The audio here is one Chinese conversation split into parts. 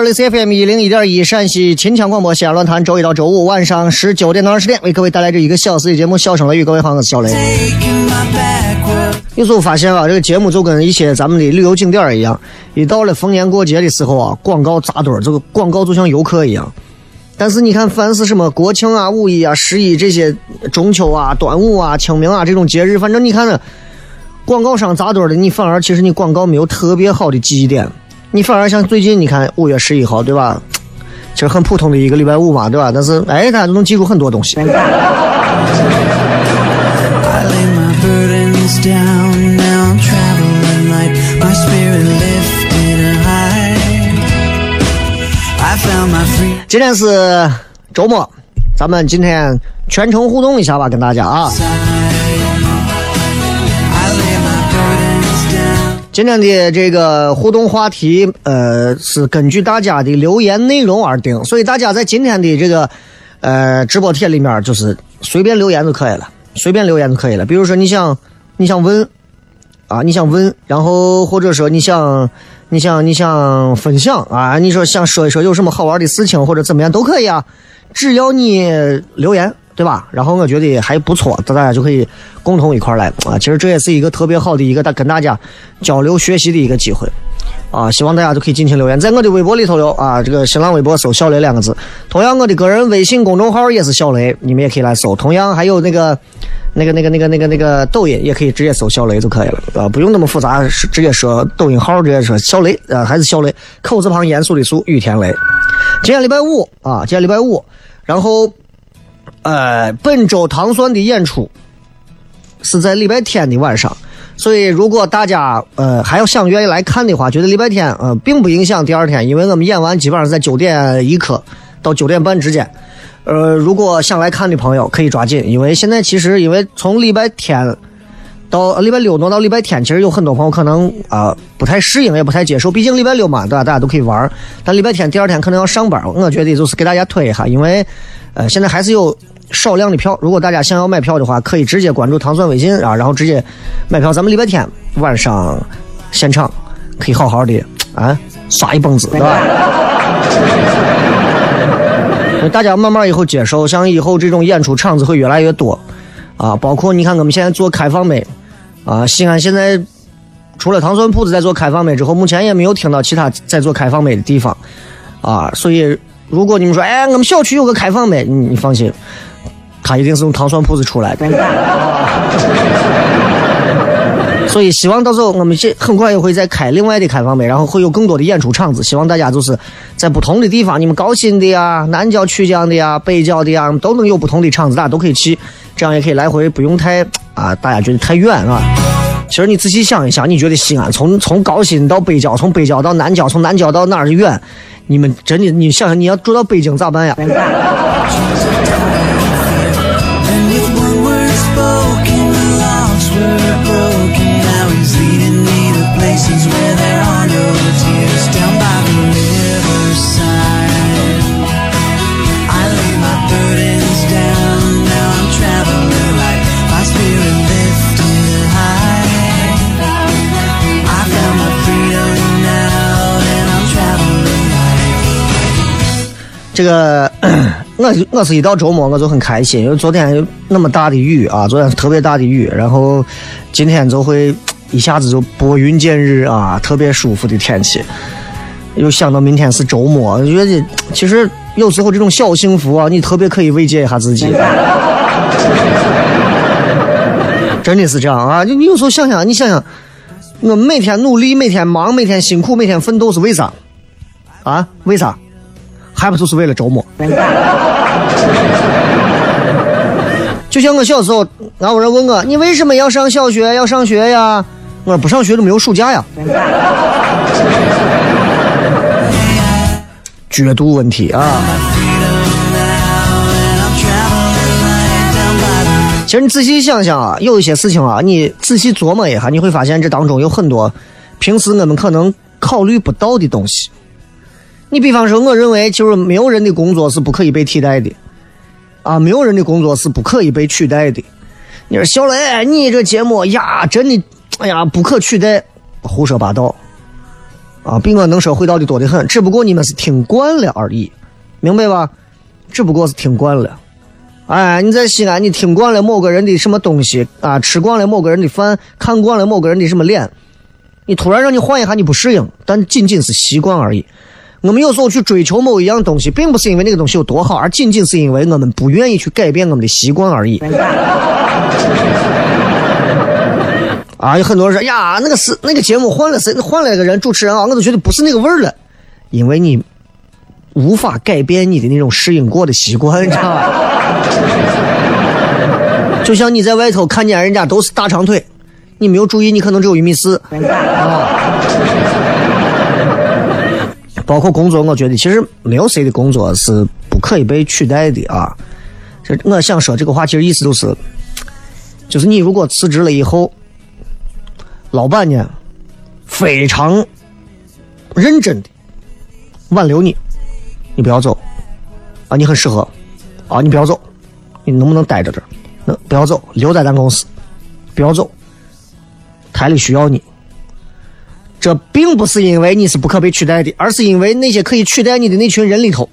好，这里是 FM 一零一点一陕西秦腔广播西安论坛，周一到周五晚上十九点到二十点，为各位带来这一个小时的节目《笑声雷雨》。各位好，我是小雷。有时候发现啊，这个节目就跟一些咱们的旅游景点一样，一到了逢年过节的时候啊，广告扎堆儿，这个广告就像游客一样。但是你看，凡是什么国庆啊、五一啊、十一这些中秋啊、端午啊、清明啊这种节日，反正你看呢，广告商扎堆儿的，你反而其实你广告没有特别好的记忆点。你反而像最近，你看五月十一号，对吧？其实很普通的一个礼拜五嘛，对吧？但是哎，大家都能记住很多东西。今天是周末，咱们今天全程互动一下吧，跟大家啊。今天的这个互动话题，呃，是根据大家的留言内容而定，所以大家在今天的这个呃直播帖里面，就是随便留言就可以了，随便留言就可以了。比如说你想你想问啊，你想问，然后或者说你想你想你想分享啊，你说想说一说有什么好玩的事情或者怎么样都可以啊，只要你留言。对吧？然后我觉得还不错，大家就可以共同一块来啊。其实这也是一个特别好的一个大跟大家交流学习的一个机会啊。希望大家都可以尽情留言，在我的微博里头留啊，这个新浪微博搜“小雷”两个字。同样，我的个人微信公众号也是小雷，你们也可以来搜。同样，还有那个那个那个那个那个那个抖音也可以直接搜“小雷”就可以了啊，不用那么复杂，直接说抖音号，直接说小雷啊，还是小雷，口字旁严肃的肃，玉田雷。今天礼拜五啊，今天礼拜五，然后。呃，本周糖蒜的演出是在礼拜天的晚上，所以如果大家呃还要想愿意来看的话，觉得礼拜天呃并不影响第二天，因为我们演完基本上在九点一刻到九点半之间。呃，如果想来看的朋友可以抓紧，因为现在其实因为从礼拜天到礼拜六挪到礼拜天，其实有很多朋友可能啊不太适应，也不太接受，毕竟礼拜六嘛，对吧？大家都可以玩，但礼拜天第二天可能要上班，我觉得就是给大家推一下，因为。呃，现在还是有少量的票，如果大家想要买票的话，可以直接关注糖蒜微信啊，然后直接买票。咱们礼拜天晚上现场可以好好的啊刷一蹦子，对吧？大家慢慢以后接受，像以后这种演出场子会越来越多啊，包括你看我们现在做开放麦啊，西安现在除了糖蒜铺子在做开放麦之后，目前也没有听到其他在做开放麦的地方啊，所以。如果你们说，哎，我们小区有个开放麦，你你放心，他一定是从糖蒜铺子出来的。所以希望到时候我们现很快也会再开另外的开放麦，然后会有更多的演出场子。希望大家就是在不同的地方，你们高新的呀、南郊曲江的呀、北郊的呀，都能有不同的场子，大家都可以去，这样也可以来回不用太啊，大家觉得太远啊。其实你仔细想一想，你觉得西安从从高新到北郊，从北郊到南郊，从南郊到哪儿远？你们真的，你想想，你要住到北京咋办呀？这个我我是一到周末我就很开心，因为昨天那么大的雨啊，昨天特别大的雨，然后今天就会一下子就拨云见日啊，特别舒服的天气。又想到明天是周末，我觉得其实有时候这种小幸福啊，你特别可以慰藉一下自己。真的是这样啊！就你有时候想想，你想想，我每天努力，每天忙，每天辛苦，每天奋斗是为啥？啊？为啥？还不就是为了周末？就像我小时候，俺有人问我，你为什么要上小学，要上学呀？我说不上学就没有暑假呀。角度问题啊！其实你仔细想想啊，有一些事情啊，你仔细琢磨一下，你会发现这当中有很多平时我们可能考虑不到的东西。你比方说，我认为就是没有人的工作是不可以被替代的，啊，没有人的工作是不可以被取代的。你说小雷，你这节目呀，真的，哎呀，不可取代，胡说八道，啊，比我能说会道的多得很。只不过你们是听惯了而已，明白吧？只不过是听惯了。哎，你在西安，你听惯了某个人的什么东西啊，吃惯了某个人的饭，看惯了某个人的什么脸，你突然让你换一下，你不适应，但仅仅是习惯而已。我们有时候去追求某一样东西，并不是因为那个东西有多好，而仅仅是因为我们不愿意去改变我们的习惯而已。啊，有很多人说呀，那个是那个节目换了谁，换了个人主持人啊，我都觉得不是那个味儿了，因为你无法改变你的那种适应过的习惯，你知道吧？就像你在外头看见人家都是大长腿，你没有注意，你可能只有一米四啊。包括工作，我觉得其实没有谁的工作是不可以被取代的啊。这我想说这个话，其实意思就是，就是你如果辞职了以后，老板呢非常认真的挽留你，你不要走啊，你很适合啊，你不要走，你能不能待在这儿？那不要走，留在咱公司，不要走，台里需要你。这并不是因为你是不可被取代的，而是因为那些可以取代你的那群人里头，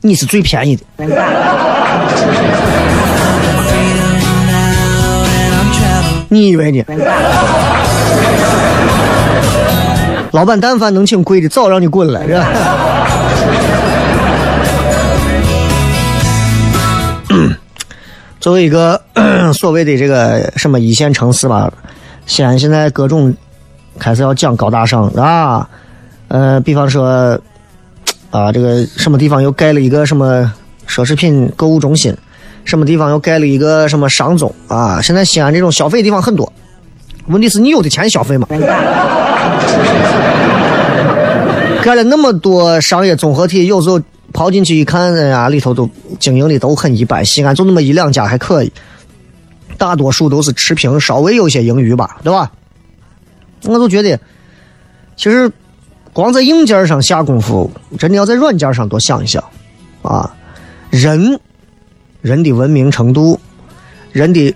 你是最便宜的。你以为呢？老板但凡能请贵的，早让你滚了，是吧？作为一个 所谓的这个什么一线城市吧，西安现在各种开始要讲高大上啊，呃，比方说 啊，这个什么地方又盖了一个什么奢侈品购物中心，什么地方又盖了一个什么商综啊，现在西安这种消费地方很多，问题是你有的钱消费吗？盖了那么多商业综合体，有时候跑进去一看，哎呀，里头都经营的都很一般。西安就那么一两家还可以，大多数都是持平，稍微有些盈余吧，对吧？我就觉得，其实光在硬件上下功夫，真的要在软件上多想一想啊。人，人的文明程度，人的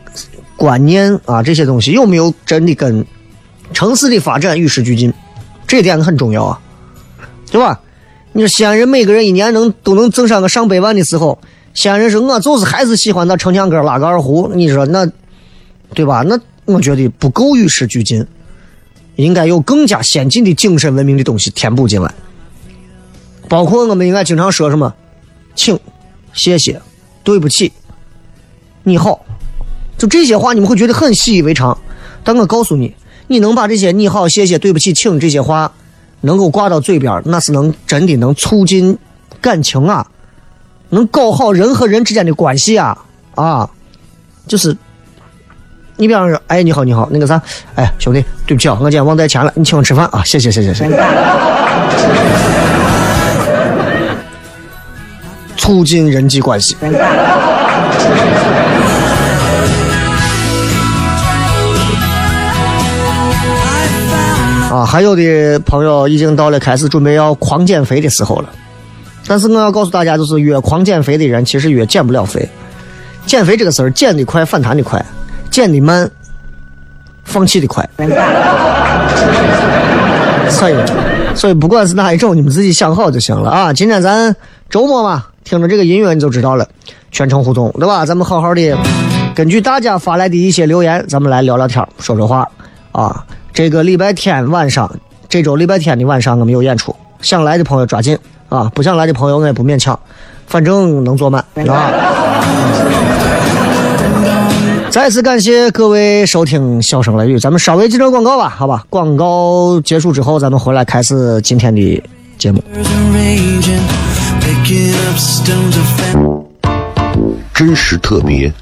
观念啊，这些东西有没有真的跟城市的发展与时俱进？这点很重要啊。对吧？你说西安人每个人一年能都能挣上个上百万的时候，西安人说我就是还是喜欢那城墙根拉个二胡，你说那，对吧？那我觉得不够与时俱进，应该有更加先进的精神文明的东西填补进来。包括我们应该经常说什么，请、谢谢、对不起、你好，就这些话你们会觉得很习以为常，但我告诉你，你能把这些你好、谢谢、对不起、请这些话。能够挂到嘴边，那是能真的能促进感情啊，能搞好人和人之间的关系啊啊，就是你比方说，哎，你好，你好，那个啥，哎，兄弟，对不起啊，我今天忘带钱了，你请我吃饭啊，谢谢，谢谢，谢谢。促进人际关系。啊，还有的朋友已经到了开始准备要狂减肥的时候了，但是我要告诉大家，就是越狂减肥的人，其实越减不了肥。减肥这个事儿，减的快，反弹的快；减的慢，放弃的快。所以，所以不管是哪一种，你们自己想好就行了啊。今天咱周末嘛，听着这个音乐你就知道了，全程互动，对吧？咱们好好的，根据大家发来的一些留言，咱们来聊聊天，说说话啊。这个礼拜天晚上，这周礼拜天的晚上我们有演出，想来的朋友抓紧啊，不想来的朋友我也不勉强，反正能坐满啊。再次感谢各位收听《笑声雷雨》，咱们稍微进段广告吧，好吧？广告结束之后，咱们回来开始今天的节目。真实特别，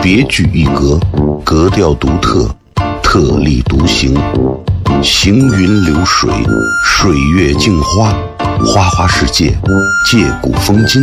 别具一格，格调独特，特立独行，行云流水，水月镜花，花花世界，借古风今，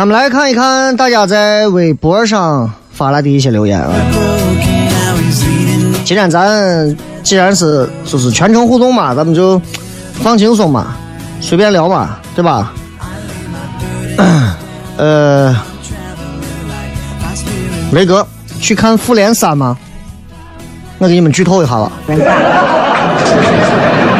咱们来看一看大家在微博上发来的一些留言啊。今天咱既然是就是全程互动嘛，咱们就放轻松嘛，随便聊嘛，对吧？呃，雷哥去看《复联三》吗？我给你们剧透一下吧。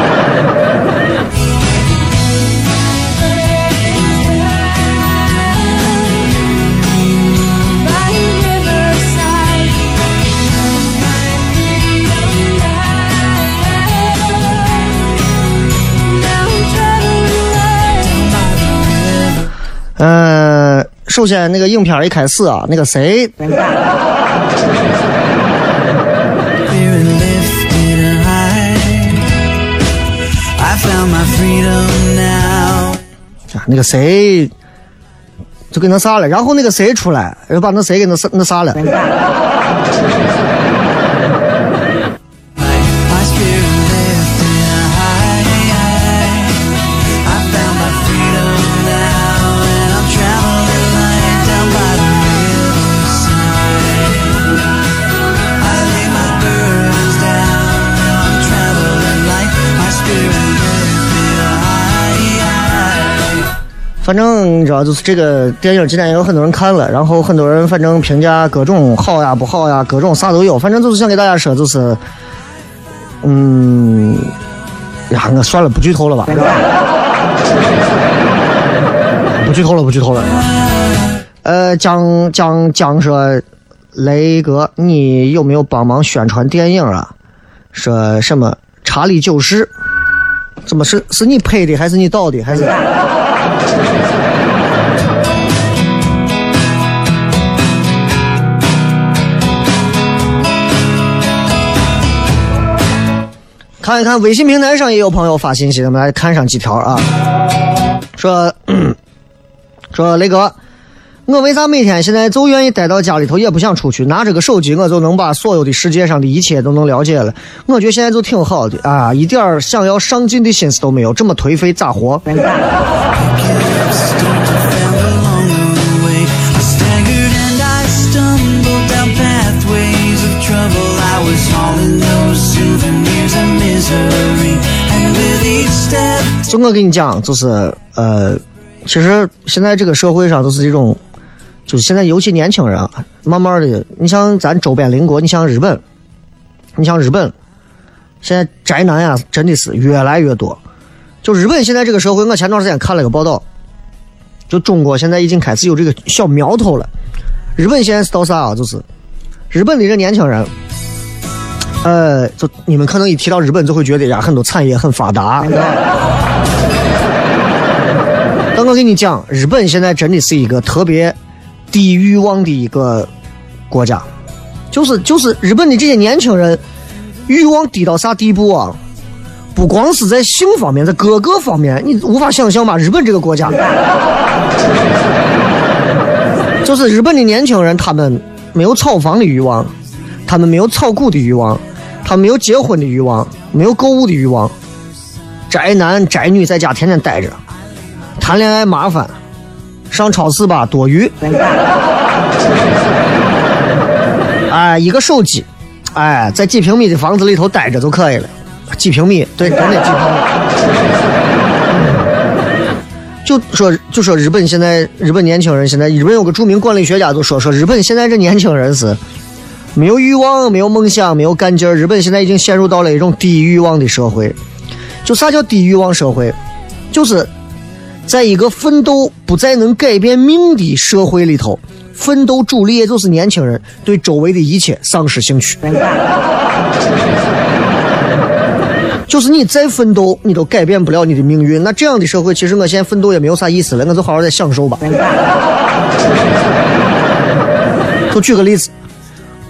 首先那个影片一开始啊，那个谁，啊那个谁就给那啥了，然后那个谁出来，又把那谁给那那啥了。反正你知道，就是这个电影今天也有很多人看了，然后很多人反正评价各种好呀、不好呀，各种啥都有。反正就是想给大家说，就是，嗯，呀，我算了，不剧透了吧。不剧透了，不剧透了。呃，讲讲讲说，雷哥，你有没有帮忙宣传电影啊？说什么《查理九世》？怎么是是你拍的，还是你导的，还是？看一看微信平台上也有朋友发信息，咱们来看上几条啊。说 说雷哥，我为啥每天现在就愿意待到家里头，也不想出去？拿着个手机，我就能把所有的世界上的一切都能了解了。我觉得现在就挺好的啊，一点想要上进的心思都没有，这么颓废咋活？就我跟你讲，就是呃，其实现在这个社会上都是这种。就是现在尤其年轻人啊，慢慢的，你像咱周边邻国，你像日本，你像日本，现在宅男呀，真的是越来越多。就日本现在这个社会，我前段时间看了个报道，就中国现在已经开始有这个小苗头了。日本现在是到啥啊？就是日本的这年轻人，呃，就你们可能一提到日本，就会觉得呀，很多产业很发达？但我跟你讲，日本现在真的是一个特别低欲望的一个国家，就是就是日本的这些年轻人欲望低到啥地步啊？不光是在性方面，在各个方面，你无法想象吧？日本这个国家，就是日本的年轻人，他们没有炒房的欲望，他们没有炒股的欲望，他没有结婚的欲望，没有购物的欲望，宅男宅女在家天天待着，谈恋爱麻烦，上超市吧多余，哎，一个手机，哎，在几平米的房子里头待着就可以了，几平米，对，真的几平米。就说就说日本现在日本年轻人现在日本有个著名管理学家就说说日本现在这年轻人是没有欲望、没有梦想、没有干劲儿。日本现在已经陷入到了一种低欲望的社会。就啥叫低欲望社会？就是在一个奋斗不再能改变命的社会里头，奋斗主力也就是年轻人对周围的一切丧失兴趣。就是你再奋斗，你都改变不了你的命运。那这样的社会，其实我现在奋斗也没有啥意思了，我就好好在享受吧。就举个例子，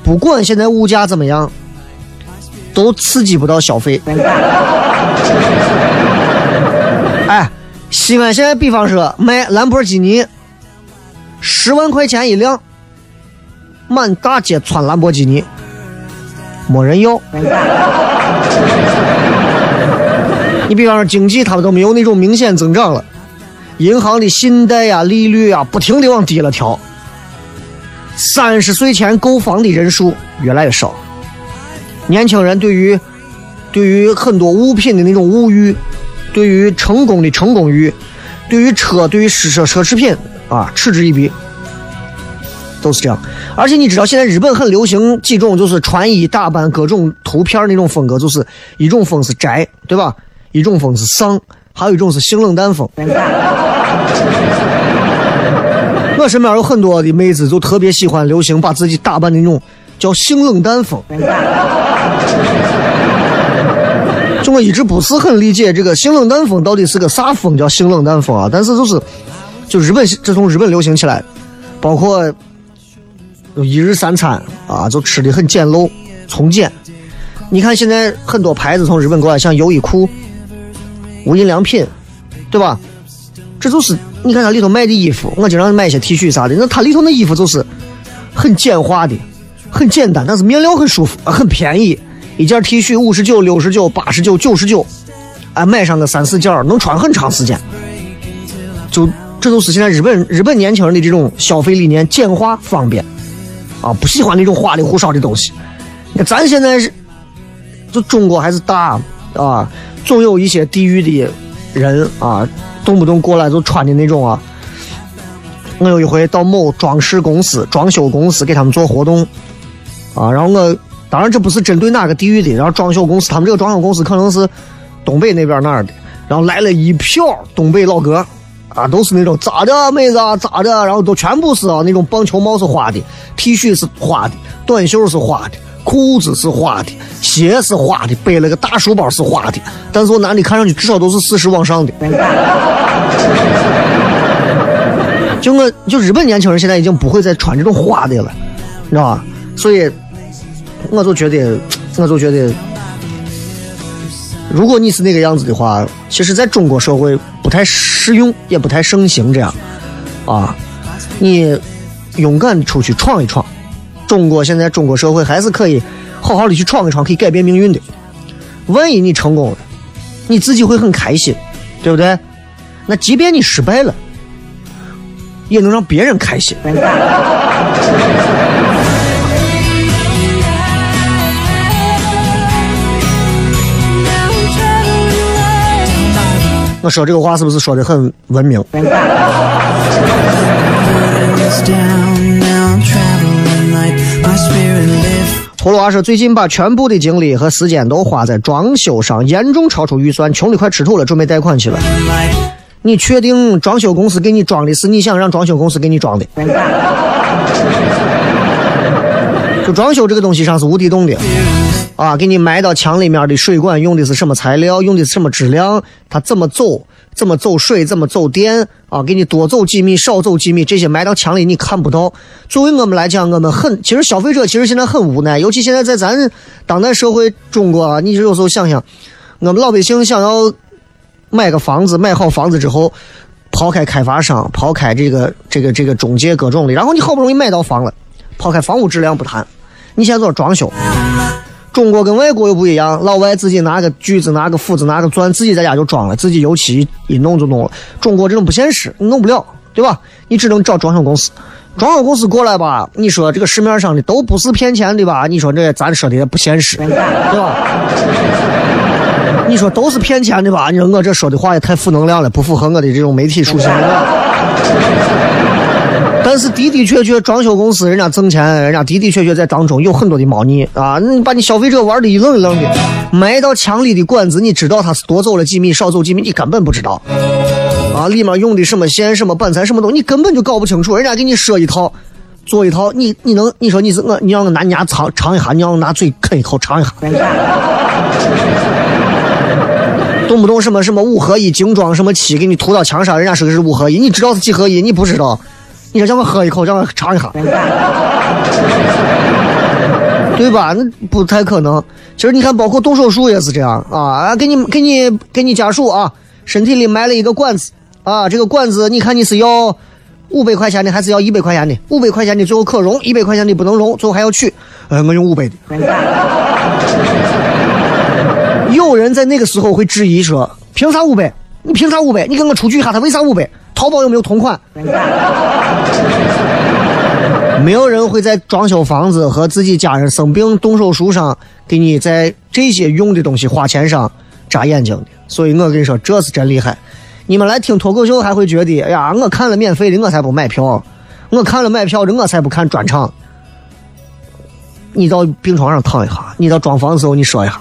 不管现在物价怎么样，都刺激不到消费。哎，西安现在比方说卖兰博基尼，十万块钱一辆，满大街穿兰博基尼，没人要。你比方说经济，他们都没有那种明显增长了，银行的信贷呀、利率呀，不停的往低了调。三十岁前购房的人数越来越少，年轻人对于对于很多物品的那种物欲，对于成功的成功欲，对于车、对于奢奢奢侈品啊嗤之以鼻，都是这样。而且你知道，现在日本很流行几种就是穿衣打扮、各种图片那种风格，就是一种风是宅，对吧？一种风是丧，还有一种是性冷淡风。我身边有很多的妹子，就特别喜欢流行把自己打扮的那种叫性冷淡风。就我一直不是很理解这个性冷淡风到底是个啥风，叫性冷淡风啊？但是就是，就日本这从日本流行起来，包括一日三餐啊，就吃的很简陋、从简。你看现在很多牌子从日本过来，像优衣库、无印良品，对吧？这就是你看它里头卖的衣服，我经常买一些 T 恤啥的，那它里头那衣服就是很简化的，很简单，但是面料很舒服啊，很便宜，一件 T 恤五十九、六十九、八十九、九十九，哎，买上个三四件能穿很长时间。就这都是现在日本日本年轻人的这种消费理念，简化方便，啊，不喜欢那种花里胡哨的东西。那咱现在是，就中国还是大啊，总有一些地域的人啊，动不动过来就穿的那种啊。我有一回到某装饰公司、装修公司给他们做活动，啊，然后我当然这不是针对哪个地域的，然后装修公司他们这个装修公司可能是东北那边那儿的，然后来了一票东北老哥，啊，都是那种咋的妹子啊咋的，然后都全部是啊那种棒球帽是花的，T 恤是花的，短袖是花的，裤子是花的，鞋是花的，背了个大书包是花的，但是我男的看上去至少都是四十往上的。就我就日本年轻人现在已经不会再穿这种花的了，你知道吧？所以我就觉得，我就觉得，如果你是那个样子的话，其实在中国社会不太适用，也不太盛行这样啊。你勇敢出去闯一闯，中国现在中国社会还是可以好好的去闯一闯，可以改变命运的。万一你成功了，你自己会很开心，对不对？那即便你失败了。也能让别人开心。我说这个话是不是说的很文明？葫芦娃说，最近把全部的精力和时间都花在装修上，严重超出预算，穷的快吃土了，准备贷款去了。你确定装修公司给你装的是你想让装修公司给你装的？就装修这个东西上是无底洞的，啊，给你埋到墙里面的水管用的是什么材料，用的是什么质量，它怎么走，怎么走水，怎么走电，啊，给你多走几米，少走几米，这些埋到墙里你看不到。作为我们来讲，我们很，其实消费者其实现在很无奈，尤其现在在咱当代社会中国啊，你有时候想想，我们老百姓想要。买个房子，买好房子之后，抛开开发商，抛开这个这个这个中介各种的，然后你好不容易买到房了，抛开房屋质量不谈，你现在做装修，中国跟外国又不一样，老外自己拿个锯子、拿个斧子、拿个钻，自己在家就装了，自己油漆一弄就弄了。中国这种不现实，你弄不了，对吧？你只能找装修公司，装修公司过来吧，你说这个市面上的都不是骗钱的吧？你说这咱说的也不现实，对吧？你说都是骗钱的吧？你说我这说的话也太负能量了，不符合我的这种媒体属性。但是的的确确，装修公司人家挣钱，人家的的确确在当中有很多的猫腻啊！你把你消费者玩的一愣一愣的，埋到墙里的管子，你知道他是多走了几米，少走几米，你根本不知道啊！里面用的什么线、什么板材、什么东西，你根本就搞不清楚。人家给你说一套，做一套，你你能你说你是我，你让我拿你牙尝尝一下，你让我拿嘴啃一口尝一下。动不动什么什么五合一精装什么漆给你涂到墙上，人家说的是五合一，你知道是几合一？你不知道，你说让我喝一口，让我尝一下，对吧？那不太可能。其实你看，包括动手术也是这样啊，给你给你给你家属啊，身体里埋了一个管子啊，这个管子你看你是要五百块钱的还是要一百块钱的？五百块钱的最后可溶，一百块钱的不能溶，最后还要取。呃，我用五百的。有人在那个时候会质疑说：“凭啥五百？你凭啥五百？你跟我出具一下，他为啥五百？淘宝有没有同款？”没有人会在装修房子和自己家人生病动手术上给你在这些用的东西花钱上眨眼睛的。所以我跟你说，这是真厉害。你们来听脱口秀还会觉得，哎呀，我看了免费的，我才不买票；我看了买票的，我才不看专场。你到病床上躺一下，你到装房的时候你说一下。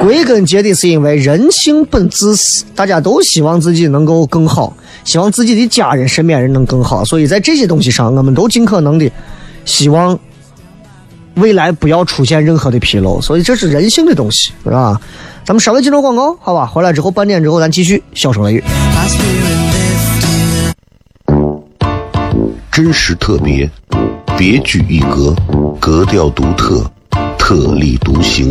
归根结底是因为人性本自私，大家都希望自己能够更好，希望自己的家人、身边人能更好，所以在这些东西上，我们都尽可能的希望未来不要出现任何的纰漏，所以这是人性的东西，是吧？咱们稍微进入广告，好吧？回来之后半点之后咱继续笑声雷雨。真实特别，别具一格，格调独特，特立独行，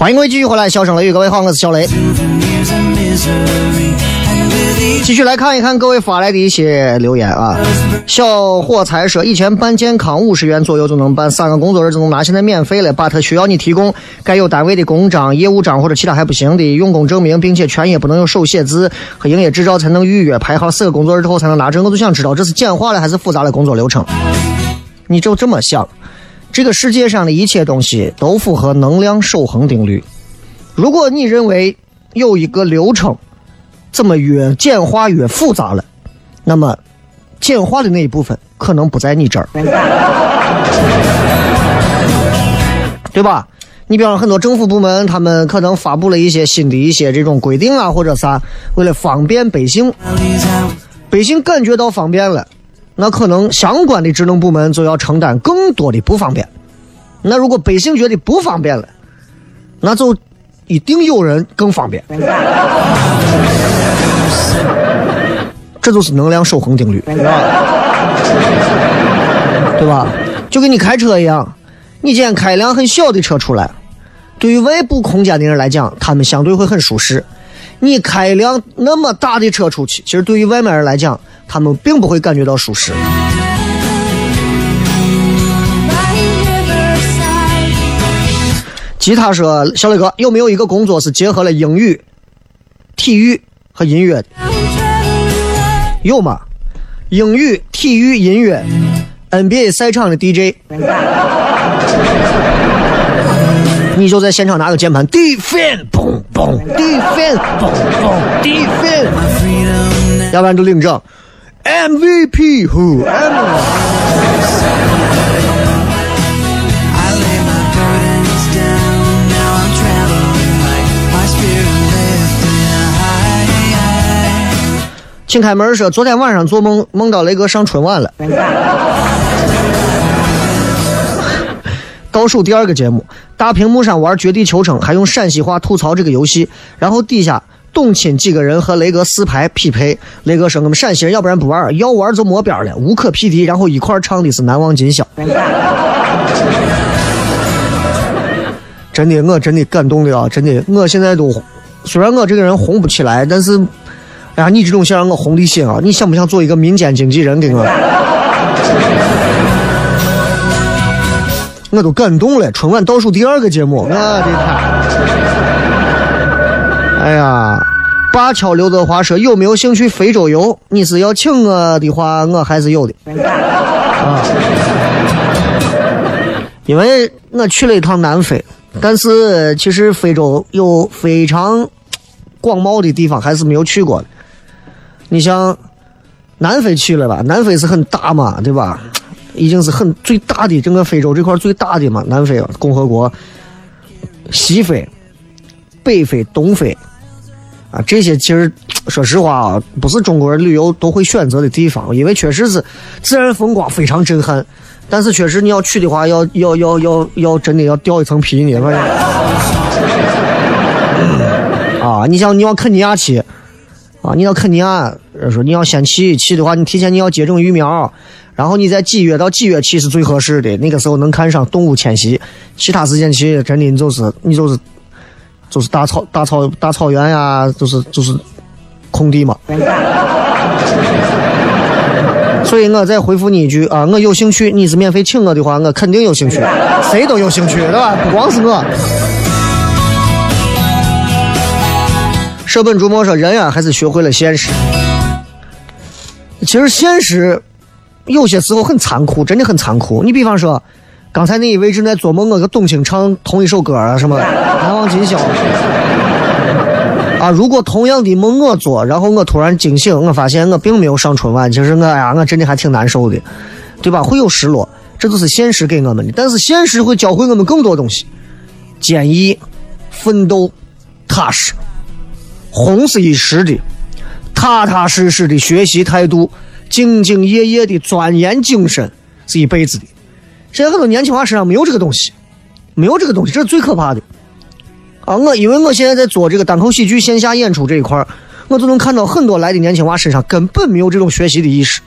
欢迎各位继续回来，笑声雷雨，各位好，我是小雷。继续来看一看各位发来的一些留言啊。小伙财说，以前办健康五十元左右就能办，三个工作日就能拿，现在免费了。把它需要你提供该有单位的公章、业务章或者其他还不行的用工证明，并且全业不能有手写字和营业执照才能预约，排好四个工作日之后才能拿证。我就想知道这是简化了还是复杂的工作流程？你就这么想，这个世界上的一切东西都符合能量守恒定律。如果你认为有一个流程，怎么越简化越复杂了，那么简化的那一部分可能不在你这儿，对吧？你比方很多政府部门，他们可能发布了一些新的一些这种规定啊，或者啥，为了方便百姓，百姓感觉到方便了，那可能相关的职能部门就要承担更多的不方便。那如果百姓觉得不方便了，那就一定有人更方便。这就是能量守恒定律，对吧？就跟你开车一样，你今天开一辆很小的车出来，对于外部空间的人来讲，他们相对会很舒适。你开一辆那么大的车出去，其实对于外面人来讲，他们并不会感觉到舒适。吉他说：“小磊哥，有没有一个工作是结合了英语、体育和音乐的？有吗？英语、体育、音乐，NBA 赛场的 DJ，你就在现场拿个键盘，defend，嘣嘣，defend，嘣嘣，defend，freedom now. 要不然就领证，MVP who？I lay my burdens down. Now I'm traveling light. My spirit lifted high. 请开门说，昨天晚上做梦梦到雷哥上春晚了。倒数第二个节目，大屏幕上玩绝地求生，还用陕西话吐槽这个游戏，然后底下董卿几个人和雷哥四排匹配，雷哥说我们陕西人要不然不玩，要玩就没边了，无可匹敌，然后一块唱的是难忘今宵。真的，我真的感动的啊！真的，我现在都虽然我这个人红不起来，但是，哎呀，你这种想让我红的心啊！你想不想做一个民间经纪人给我？我都感动了。春晚倒数第二个节目，我的天！哎呀，八桥刘德华说有没有兴趣非洲游？你是要请我的话，我还是有的。啊，因为我去了一趟南非，但是其实非洲有非常广袤的地方还是没有去过的。你像南非去了吧？南非是很大嘛，对吧？已经是很最大的整个非洲这块最大的嘛，南非共和国、西非、北非、东非啊，这些其实说实话啊，不是中国人旅游都会选择的地方，因为确实是自然风光非常震撼。但是确实你要去的话，要要要要要真的要掉一层皮呢，反正。啊，你像你往肯尼亚去，啊，你到肯尼亚，说你要先去，去的话你提前你要接种疫苗，然后你在几月到几月去是最合适的，那个时候能看上动物迁徙，其他时间去真的你就是你就是就是大草大草大草原呀，就是就是空地嘛。所以我再回复你一句啊，我有兴趣，你是免费请我的话，我肯定有兴趣，谁都有兴趣，对吧？不光是我。舍本逐末说，人呀，还是学会了现实。其实现实有些时候很残酷，真的很残酷。你比方说，刚才那一位正在做梦，我跟董卿唱同一首歌啊，什么 《难忘今宵》啊。如果同样的梦我做，然后我突然惊醒，我发现我并没有上春晚，其实我呀，我真的还挺难受的，对吧？会有失落，这都是现实给我们的。但是现实会教会我们更多东西：坚毅、奋斗、踏实。红是一时的，踏踏实实的学习态度，兢兢业业的钻研精神是一辈子的。现在很多年轻娃身上没有这个东西，没有这个东西，这是最可怕的。啊，我因为我现在在做这个单口喜剧线下演出这一块，我就能看到很多来的年轻娃身上根本没有这种学习的意识。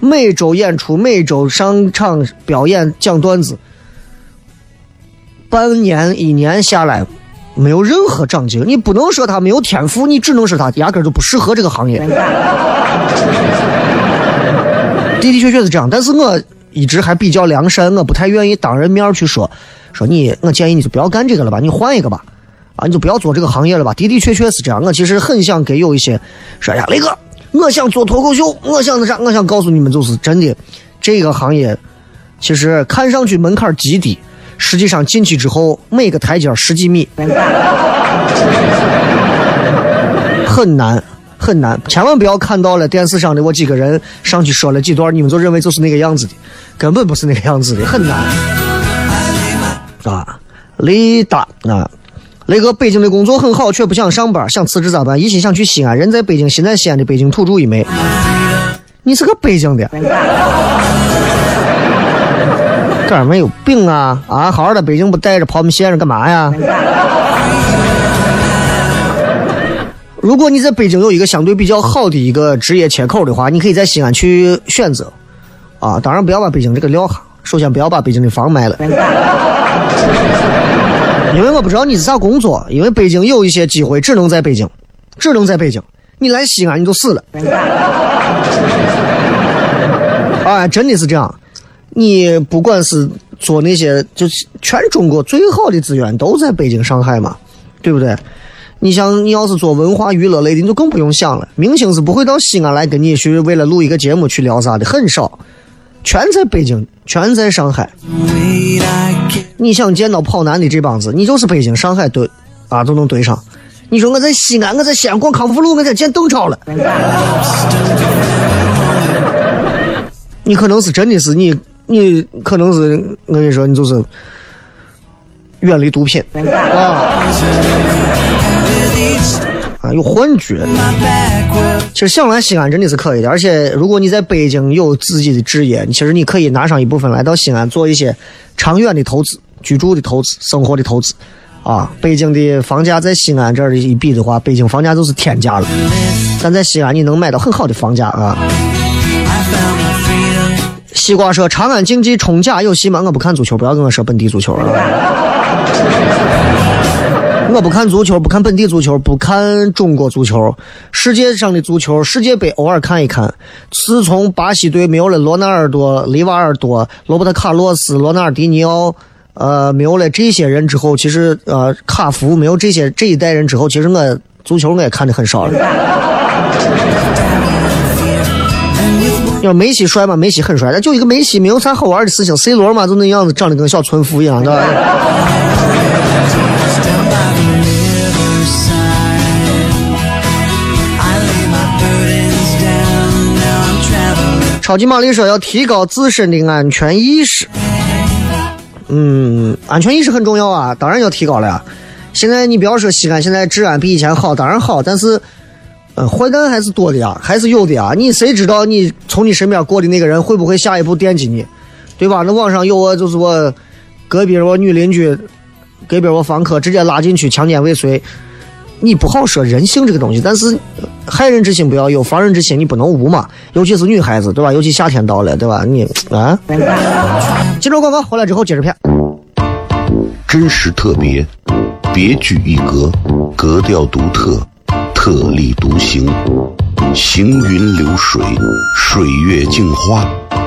每周演出，每周上场表演讲段子，半年一年下来。没有任何长进，你不能说他没有天赋，你只能说他压根就不适合这个行业。的 的确确是这样，但是我一直还比较良善，我不太愿意当人面去说，说你，我建议你就不要干这个了吧，你换一个吧，啊，你就不要做这个行业了吧。的的确确是这样，我其实很想给有一些说呀，雷哥，我想做脱口秀，我想那啥，我想告诉你们，就是真的，这个行业其实看上去门槛极低。实际上进去之后，每个台阶十几米，很难很难。千万不要看到了电视上的我几个人上去说了几段，你们就认为就是那个样子的，根本不是那个样子的，很难。啊，雷达啊，雷哥，北京的工作很好，却不想上班，想辞职咋办？一心想去西安，人在北京，心在西安的北京土著一枚。你是个北京的。干没有病啊啊！好好的，北京不待着跑我们西安干嘛呀？如果你在北京有一个相对比较好的一个职业切口的话，你可以在西安去选择啊。当然不要把北京这个撂下，首先不要把北京的房卖了，因为我不知道你是啥工作。因为北京有一些机会只能在北京，只能在北京。你来西安你就死了。哎，真的是这样。你不管是做那些，就是全中国最好的资源都在北京、上海嘛，对不对？你像你要是做文化娱乐类的，你就更不用想了。明星是不会到西安来跟你去为了录一个节目去聊啥的，很少，全在北京，全在上海。你想见到跑男的这帮子，你就是北京、上海对啊都能对上。你说我在西安，我在西安逛康复路，我在见邓超了。你可能是真的是你。你可能是我跟你说，你就是远离毒品啊啊，有幻觉。其实想来西安真的是可以的，而且如果你在北京有自己的置业，其实你可以拿上一部分来到西安做一些长远的投资、居住的投资、生活的投资啊。北京的房价在西安这儿一比的话，北京房价就是天价了。但在西安你能买到很好的房价啊。西瓜说：“长安竞技冲甲有戏吗？我不看足球，不要跟我说本地足球啊！我不看足球，不看本地足球，不看中国足球。世界上的足球，世界杯偶尔看一看。自从巴西队没有了罗纳尔多、里瓦尔多、罗伯特卡洛斯、罗纳尔迪尼奥，呃，没有了这些人之后，其实呃，卡福没有这些这一代人之后，其实我足球我也看的很少了。”你说梅西帅吗？梅西很帅，但就一个梅西，没有啥好玩的事情。C 罗嘛，就那样子，长得跟小村夫一样，对吧？超级玛丽说要提高自身的安全意识。嗯，安全意识很重要啊，当然要提高了呀。现在你不要说西安现在治安比以前好，当然好，但是。坏蛋还是多的呀，还是有的呀。你谁知道你从你身边过的那个人会不会下一步惦记你，对吧？那网上有我，就是我隔壁我女邻居，隔壁我房客直接拉进去强奸未遂，你不好说人性这个东西，但是害人之心不要有，防人之心你不能无嘛。尤其是女孩子，对吧？尤其夏天到了，对吧？你啊，接着广告，回来之后接着片。真实特别，别具一格，格调独特，特立独行，行云流水，水月镜花，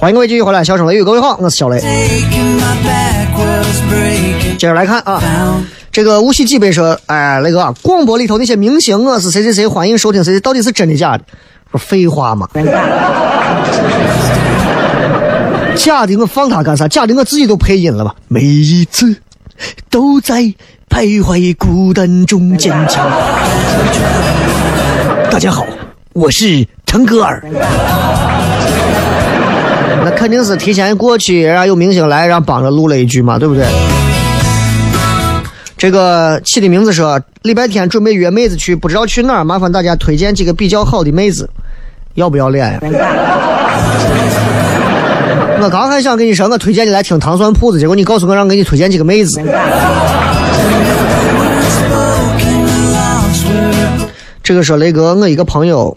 欢迎各位继续回来，笑声雷雨，各位好，我是小雷。接着来看啊，这个无锡几杯说，哎，那个啊广播里头那些明星我是谁谁谁，欢迎收听谁谁，到底是真的假的？不是废话吗？假的我放他干啥？假的我自己都配音了吧？每一次都在徘徊孤单中坚强。大家好，我是腾格尔。那肯定是提前过去，然后有明星来，然后帮着录了一句嘛，对不对？这个起的名字说礼拜天准备约妹子去，不知道去哪儿，麻烦大家推荐几个比较好的妹子，要不要脸呀？我刚还想跟你说，我推荐你来听糖蒜铺子，结果你告诉我让给你推荐几个妹子。这个说雷哥，我一个朋友，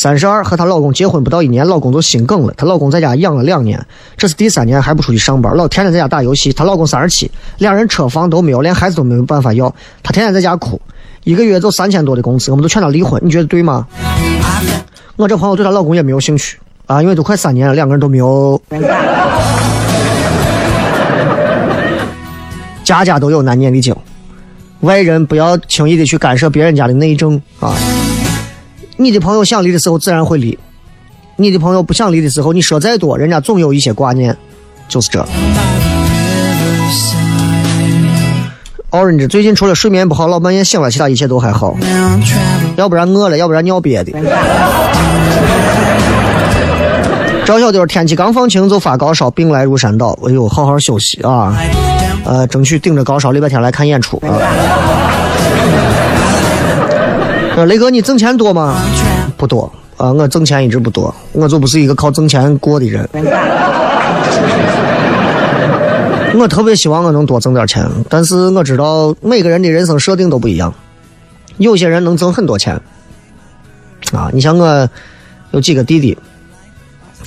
三十二和她老公结婚不到一年，老公就心梗了，她老公在家养了两年，这是第三年还不出去上班，老天天在家打游戏。她老公三十七，两人车房都没有，连孩子都没有办法要，她天天在家哭，一个月就三千多的工资，我们都劝她离婚，你觉得对吗？我这朋友对她老公也没有兴趣啊，因为都快三年了，两个人都没有。家家都有难念的经，外人不要轻易的去干涉别人家的内政啊。你的朋友想离的时候自然会离，你的朋友不想离的时候，你说再多，人家总有一些挂念，就是这。Orange 最近除了睡眠不好，老半夜醒了，其他一切都还好。要不然饿了，要不然尿憋的。赵小丢天气刚放晴就发高烧，病来如山倒。哎呦，好好休息啊！呃，争取顶着高烧，礼拜天来看演出啊。呃，雷哥，你挣钱多吗？不多啊，我挣钱一直不多，我就不是一个靠挣钱过的人。我特别希望我能多挣点钱，但是我知道每个人的人生设定都不一样，有些人能挣很多钱，啊，你像我有几个弟弟，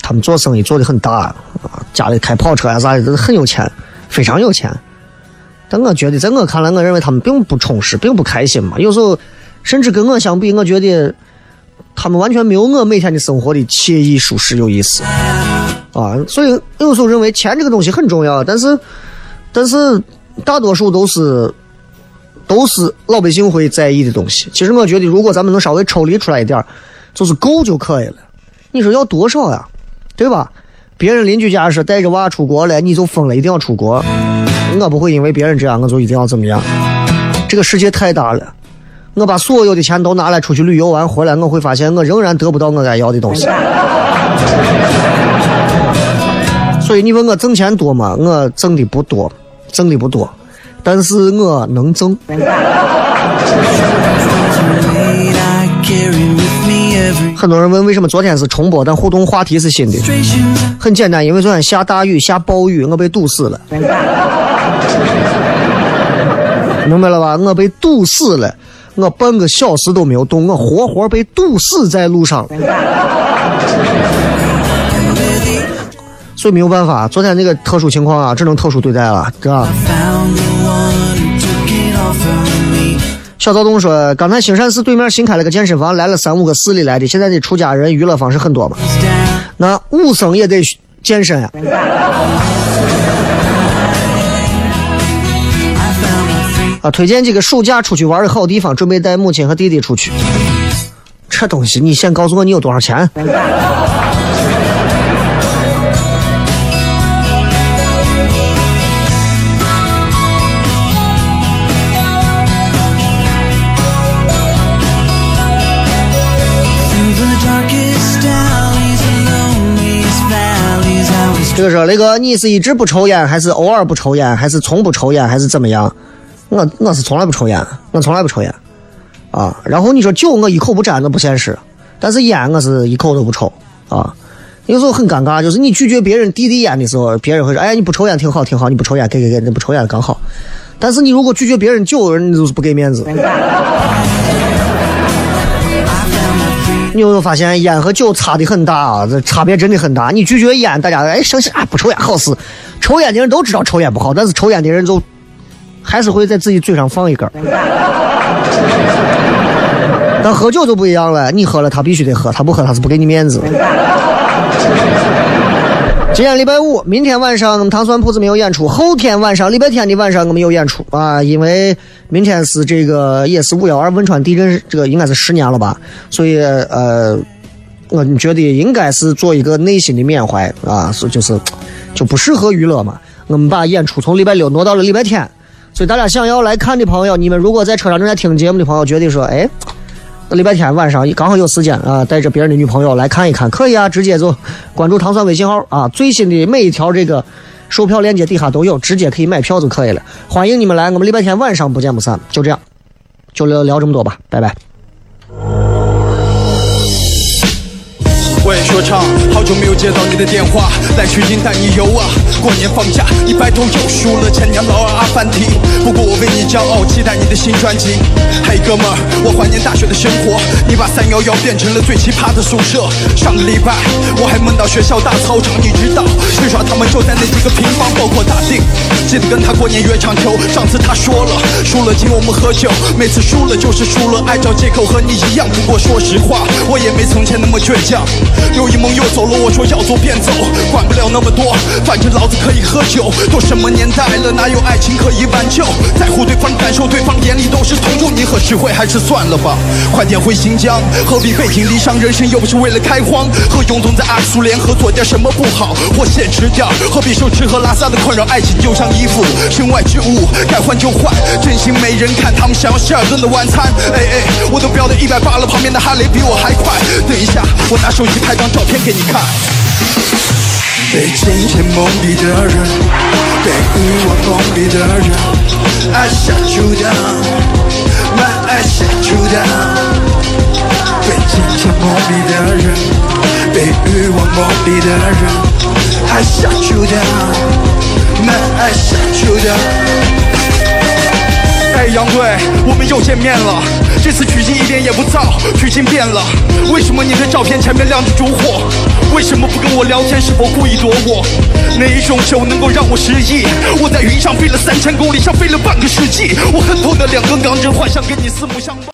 他们做生意做的很大啊，家里开跑车呀、啥的，都很有钱，非常有钱。但我觉得，在我看来，我认为他们并不充实，并不开心嘛。有时候，甚至跟我相比，我觉得他们完全没有我每天的生活的惬意、舒适、有意思啊。所以有时候认为钱这个东西很重要，但是，但是大多数都是都是老百姓会在意的东西。其实我觉得，如果咱们能稍微抽离出来一点，就是够就可以了。你说要多少呀？对吧？别人邻居家是带着娃出国了，你就疯了，一定要出国。我不会因为别人这样，我就一定要怎么样。这个世界太大了，我把所有的钱都拿来出去旅游完回来，我会发现我仍然得不到我该要的东西。所 所以你问我挣钱多吗？我挣的不多，挣的不多，但是我能挣。很多人问为什么昨天是重播，但互动话题是新的。很简单，因为昨天下大雨，下暴雨，我被堵死了。明白了吧？我被堵死了，我半个小时都没有动，我活活被堵死在路上。所以没有办法，昨天那个特殊情况啊，只能特殊对待了，对吧？小躁动说，刚才兴善寺对面新开了个健身房，来了三五个市里来的，现在的出家人娱乐方式很多嘛。那武僧也得健身呀、I 啊，推荐几个暑假出去玩的好地方，准备带母亲和弟弟出去。这东西你先告诉我你有多少钱这个说那个，你是一直不抽烟，还是偶尔不抽烟，还是从不抽烟，还是怎么样？我我是从来不抽烟，我从来不抽烟啊。然后你说酒，我一口不沾，那不现实。但是烟，我是一口都不抽啊。有时候很尴尬，就是你拒绝别人递递烟的时候，别人会说：“哎，你不抽烟挺好，挺好，你不抽烟，给给给，你不抽烟刚好。”但是你如果拒绝别人酒，你就是不给面子。你有没有发现烟和酒差的很大啊？这差别真的很大。你拒绝烟，大家哎相信啊不抽烟好事。抽烟的人都知道抽烟不好，但是抽烟的人就还是会在自己嘴上放一根。但喝酒就不一样了，你喝了他必须得喝，他不喝他是不给你面子。今天礼拜五，明天晚上我们糖蒜铺子没有演出，后天晚上礼拜天的晚上我们有演出啊，因为明天是这个也是五幺二汶川地震，这个应该是十年了吧，所以呃，我觉得应该是做一个内心的缅怀啊，是就是就不适合娱乐嘛，我们把演出从礼拜六挪到了礼拜天，所以大家想要来看的朋友，你们如果在车上正在听节目的朋友，觉得说，哎。那礼拜天晚上刚好有时间啊，带着别人的女朋友来看一看，可以啊，直接就关注糖蒜微信号啊，最新的每一条这个售票链接底下都有，直接可以买票就可以了。欢迎你们来，我们礼拜天晚上不见不散。就这样，就聊聊这么多吧，拜拜。喂，说唱，好久没有接到你的电话，来取经带你游啊。过年放假，一白头又输了前年老二阿凡提。不过我为你骄傲，期待你的新专辑。嘿，哥们儿，我怀念大学的生活，你把三幺幺变成了最奇葩的宿舍。上个礼拜我还梦到学校大操场，你知道，去耍我们就在那几个平方，包括大定。记得跟他过年约场球，上次他说了，输了请我们喝酒，每次输了就是输了，爱找借口和你一样。不过说实话，我也没从前那么倔强。有一梦又走了，我说要走便走，管不了那么多，反正老子可以喝酒。都什么年代了，哪有爱情可以挽救？在乎对方感受，对方眼里都是痛楚。你和智慧还是算了吧，快点回新疆，何必背井离乡？人生又不是为了开荒。和永东在阿苏联合做点什么不好？或现实点何必受吃喝拉撒的困扰？爱情就像衣服，身外之物，该换就换。真心没人看，他们想要希尔顿的晚餐。哎哎，我都飙到一百八了，旁边的哈雷比我还快。等一下，我拿手机拍张照片给你看。被金钱蒙蔽的人，被欲望蒙蔽的人，I shut you down，my I shut you down。被金钱蒙蔽的人，被欲望蒙蔽的人，I shut you down，my I shut you down。哎，杨队，我们又见面了。这次取经一点也不燥，取经变了。为什么你的照片前面亮着烛火？为什么不跟我聊天？是否故意躲我？哪一种酒能够让我失忆？我在云上飞了三千公里，像飞了半个世纪。我恨透的两根钢针，幻想跟你四目相望。